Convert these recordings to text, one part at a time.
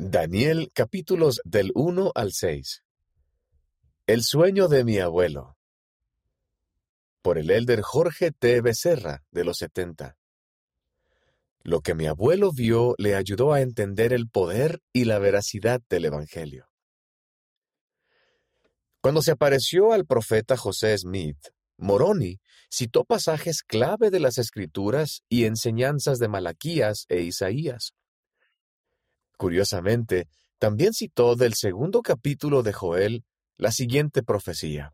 Daniel capítulos del 1 al 6 El sueño de mi abuelo por el elder Jorge T. Becerra de los 70 Lo que mi abuelo vio le ayudó a entender el poder y la veracidad del Evangelio. Cuando se apareció al profeta José Smith, Moroni citó pasajes clave de las Escrituras y enseñanzas de Malaquías e Isaías. Curiosamente, también citó del segundo capítulo de Joel la siguiente profecía.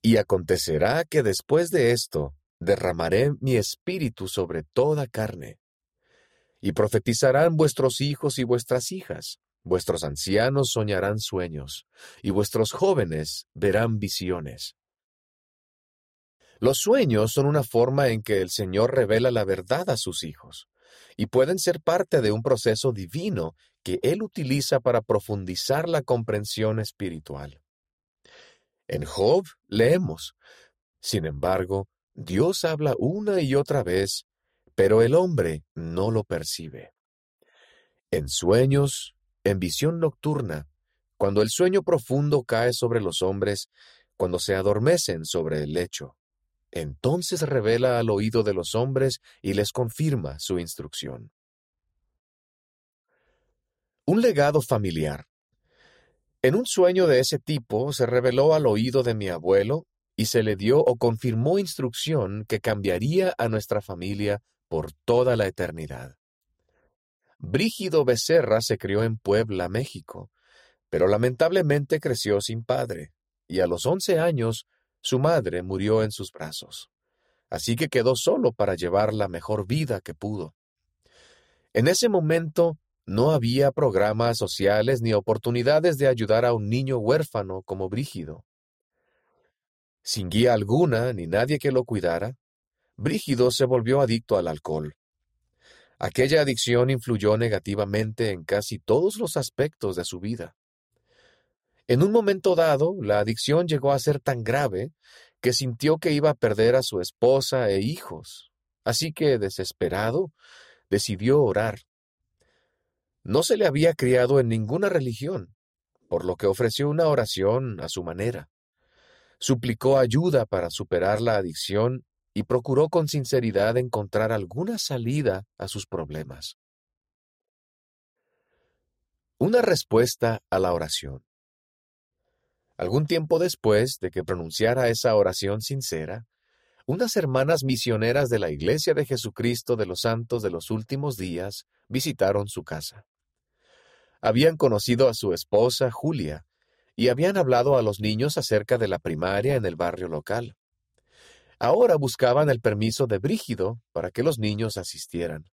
Y acontecerá que después de esto derramaré mi espíritu sobre toda carne. Y profetizarán vuestros hijos y vuestras hijas, vuestros ancianos soñarán sueños, y vuestros jóvenes verán visiones. Los sueños son una forma en que el Señor revela la verdad a sus hijos y pueden ser parte de un proceso divino que Él utiliza para profundizar la comprensión espiritual. En Job leemos, sin embargo, Dios habla una y otra vez, pero el hombre no lo percibe. En sueños, en visión nocturna, cuando el sueño profundo cae sobre los hombres, cuando se adormecen sobre el lecho, entonces revela al oído de los hombres y les confirma su instrucción. Un legado familiar. En un sueño de ese tipo se reveló al oído de mi abuelo y se le dio o confirmó instrucción que cambiaría a nuestra familia por toda la eternidad. Brígido Becerra se crió en Puebla, México, pero lamentablemente creció sin padre, y a los once años su madre murió en sus brazos, así que quedó solo para llevar la mejor vida que pudo. En ese momento no había programas sociales ni oportunidades de ayudar a un niño huérfano como Brígido. Sin guía alguna ni nadie que lo cuidara, Brígido se volvió adicto al alcohol. Aquella adicción influyó negativamente en casi todos los aspectos de su vida. En un momento dado, la adicción llegó a ser tan grave que sintió que iba a perder a su esposa e hijos. Así que, desesperado, decidió orar. No se le había criado en ninguna religión, por lo que ofreció una oración a su manera. Suplicó ayuda para superar la adicción y procuró con sinceridad encontrar alguna salida a sus problemas. Una respuesta a la oración. Algún tiempo después de que pronunciara esa oración sincera, unas hermanas misioneras de la Iglesia de Jesucristo de los Santos de los Últimos Días visitaron su casa. Habían conocido a su esposa, Julia, y habían hablado a los niños acerca de la primaria en el barrio local. Ahora buscaban el permiso de Brígido para que los niños asistieran.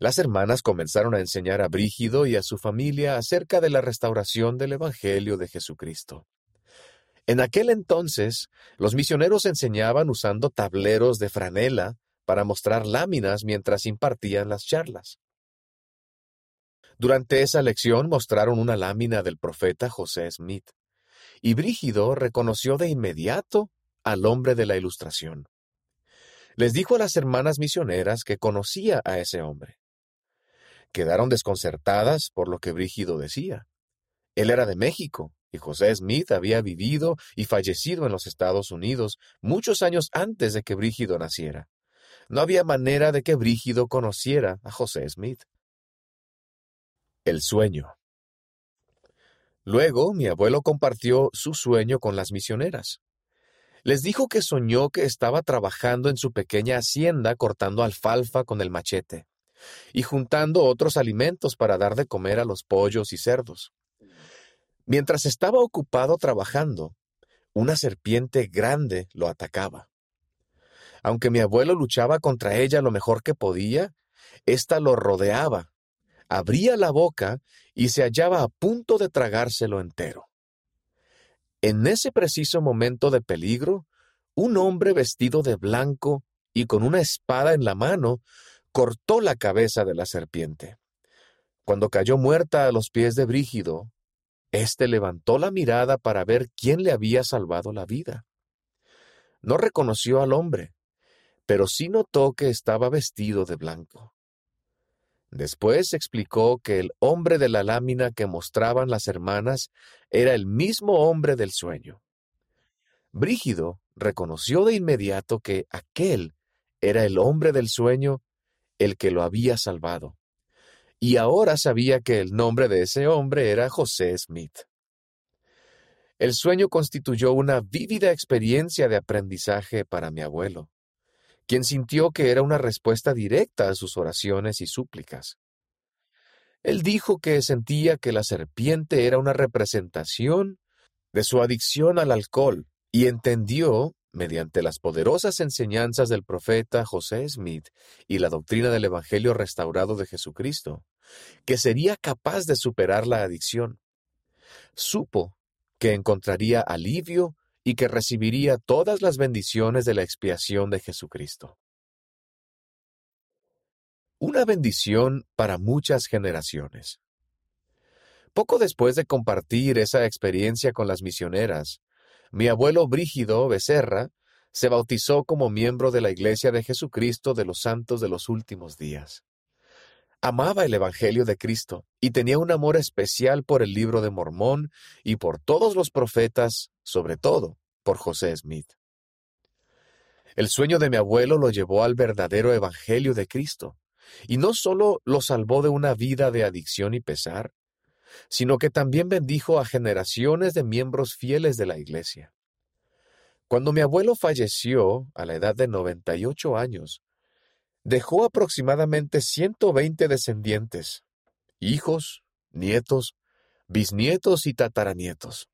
Las hermanas comenzaron a enseñar a Brígido y a su familia acerca de la restauración del Evangelio de Jesucristo. En aquel entonces, los misioneros enseñaban usando tableros de franela para mostrar láminas mientras impartían las charlas. Durante esa lección mostraron una lámina del profeta José Smith, y Brígido reconoció de inmediato al hombre de la ilustración. Les dijo a las hermanas misioneras que conocía a ese hombre quedaron desconcertadas por lo que Brígido decía. Él era de México, y José Smith había vivido y fallecido en los Estados Unidos muchos años antes de que Brígido naciera. No había manera de que Brígido conociera a José Smith. El sueño. Luego mi abuelo compartió su sueño con las misioneras. Les dijo que soñó que estaba trabajando en su pequeña hacienda cortando alfalfa con el machete y juntando otros alimentos para dar de comer a los pollos y cerdos. Mientras estaba ocupado trabajando, una serpiente grande lo atacaba. Aunque mi abuelo luchaba contra ella lo mejor que podía, ésta lo rodeaba, abría la boca y se hallaba a punto de tragárselo entero. En ese preciso momento de peligro, un hombre vestido de blanco y con una espada en la mano cortó la cabeza de la serpiente. Cuando cayó muerta a los pies de Brígido, éste levantó la mirada para ver quién le había salvado la vida. No reconoció al hombre, pero sí notó que estaba vestido de blanco. Después explicó que el hombre de la lámina que mostraban las hermanas era el mismo hombre del sueño. Brígido reconoció de inmediato que aquel era el hombre del sueño el que lo había salvado. Y ahora sabía que el nombre de ese hombre era José Smith. El sueño constituyó una vívida experiencia de aprendizaje para mi abuelo quien sintió que era una respuesta directa a sus oraciones y súplicas. Él dijo que sentía que la serpiente era una representación de su adicción al alcohol y entendió, mediante las poderosas enseñanzas del profeta José Smith y la doctrina del Evangelio restaurado de Jesucristo, que sería capaz de superar la adicción. Supo que encontraría alivio y que recibiría todas las bendiciones de la expiación de Jesucristo. Una bendición para muchas generaciones. Poco después de compartir esa experiencia con las misioneras, mi abuelo Brígido Becerra se bautizó como miembro de la Iglesia de Jesucristo de los Santos de los Últimos Días. Amaba el Evangelio de Cristo y tenía un amor especial por el libro de Mormón y por todos los profetas, sobre todo por José Smith. El sueño de mi abuelo lo llevó al verdadero Evangelio de Cristo, y no solo lo salvó de una vida de adicción y pesar, sino que también bendijo a generaciones de miembros fieles de la Iglesia. Cuando mi abuelo falleció a la edad de 98 años, dejó aproximadamente 120 descendientes, hijos, nietos, bisnietos y tataranietos.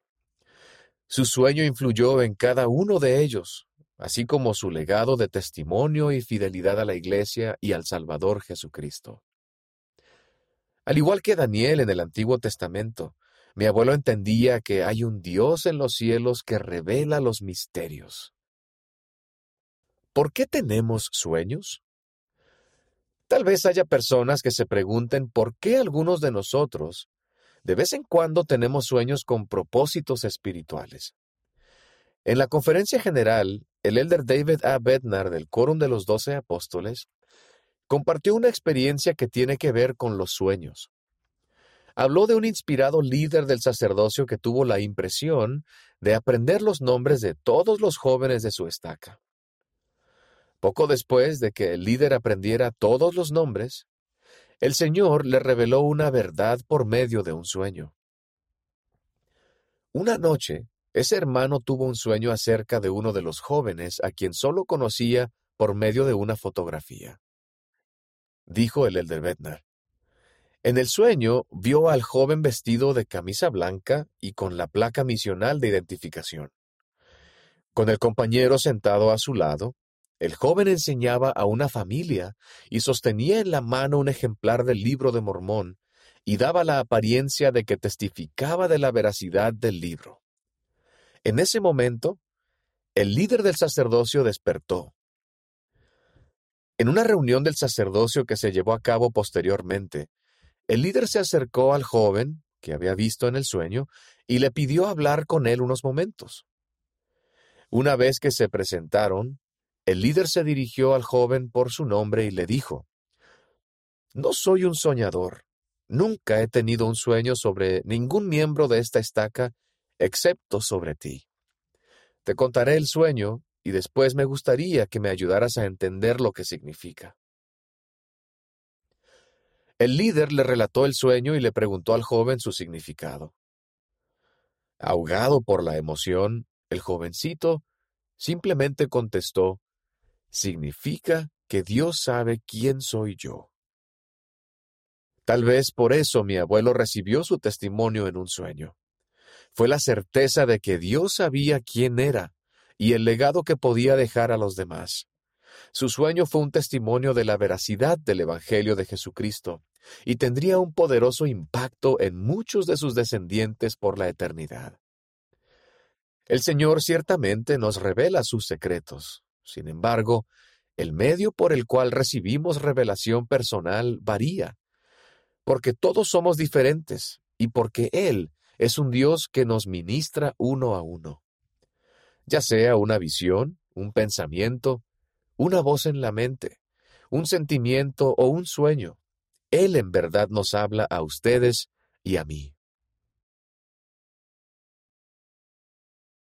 Su sueño influyó en cada uno de ellos, así como su legado de testimonio y fidelidad a la Iglesia y al Salvador Jesucristo. Al igual que Daniel en el Antiguo Testamento, mi abuelo entendía que hay un Dios en los cielos que revela los misterios. ¿Por qué tenemos sueños? Tal vez haya personas que se pregunten por qué algunos de nosotros de vez en cuando tenemos sueños con propósitos espirituales. En la conferencia general, el elder David A. Bednar del Quórum de los Doce Apóstoles compartió una experiencia que tiene que ver con los sueños. Habló de un inspirado líder del sacerdocio que tuvo la impresión de aprender los nombres de todos los jóvenes de su estaca. Poco después de que el líder aprendiera todos los nombres, el Señor le reveló una verdad por medio de un sueño. Una noche, ese hermano tuvo un sueño acerca de uno de los jóvenes a quien solo conocía por medio de una fotografía. Dijo el Elder Bednar. En el sueño vio al joven vestido de camisa blanca y con la placa misional de identificación. Con el compañero sentado a su lado, el joven enseñaba a una familia y sostenía en la mano un ejemplar del libro de Mormón y daba la apariencia de que testificaba de la veracidad del libro. En ese momento, el líder del sacerdocio despertó. En una reunión del sacerdocio que se llevó a cabo posteriormente, el líder se acercó al joven, que había visto en el sueño, y le pidió hablar con él unos momentos. Una vez que se presentaron, el líder se dirigió al joven por su nombre y le dijo, No soy un soñador. Nunca he tenido un sueño sobre ningún miembro de esta estaca excepto sobre ti. Te contaré el sueño y después me gustaría que me ayudaras a entender lo que significa. El líder le relató el sueño y le preguntó al joven su significado. Ahogado por la emoción, el jovencito simplemente contestó, significa que Dios sabe quién soy yo. Tal vez por eso mi abuelo recibió su testimonio en un sueño. Fue la certeza de que Dios sabía quién era y el legado que podía dejar a los demás. Su sueño fue un testimonio de la veracidad del Evangelio de Jesucristo y tendría un poderoso impacto en muchos de sus descendientes por la eternidad. El Señor ciertamente nos revela sus secretos, sin embargo, el medio por el cual recibimos revelación personal varía, porque todos somos diferentes y porque Él es un Dios que nos ministra uno a uno. Ya sea una visión, un pensamiento, una voz en la mente, un sentimiento o un sueño, Él en verdad nos habla a ustedes y a mí.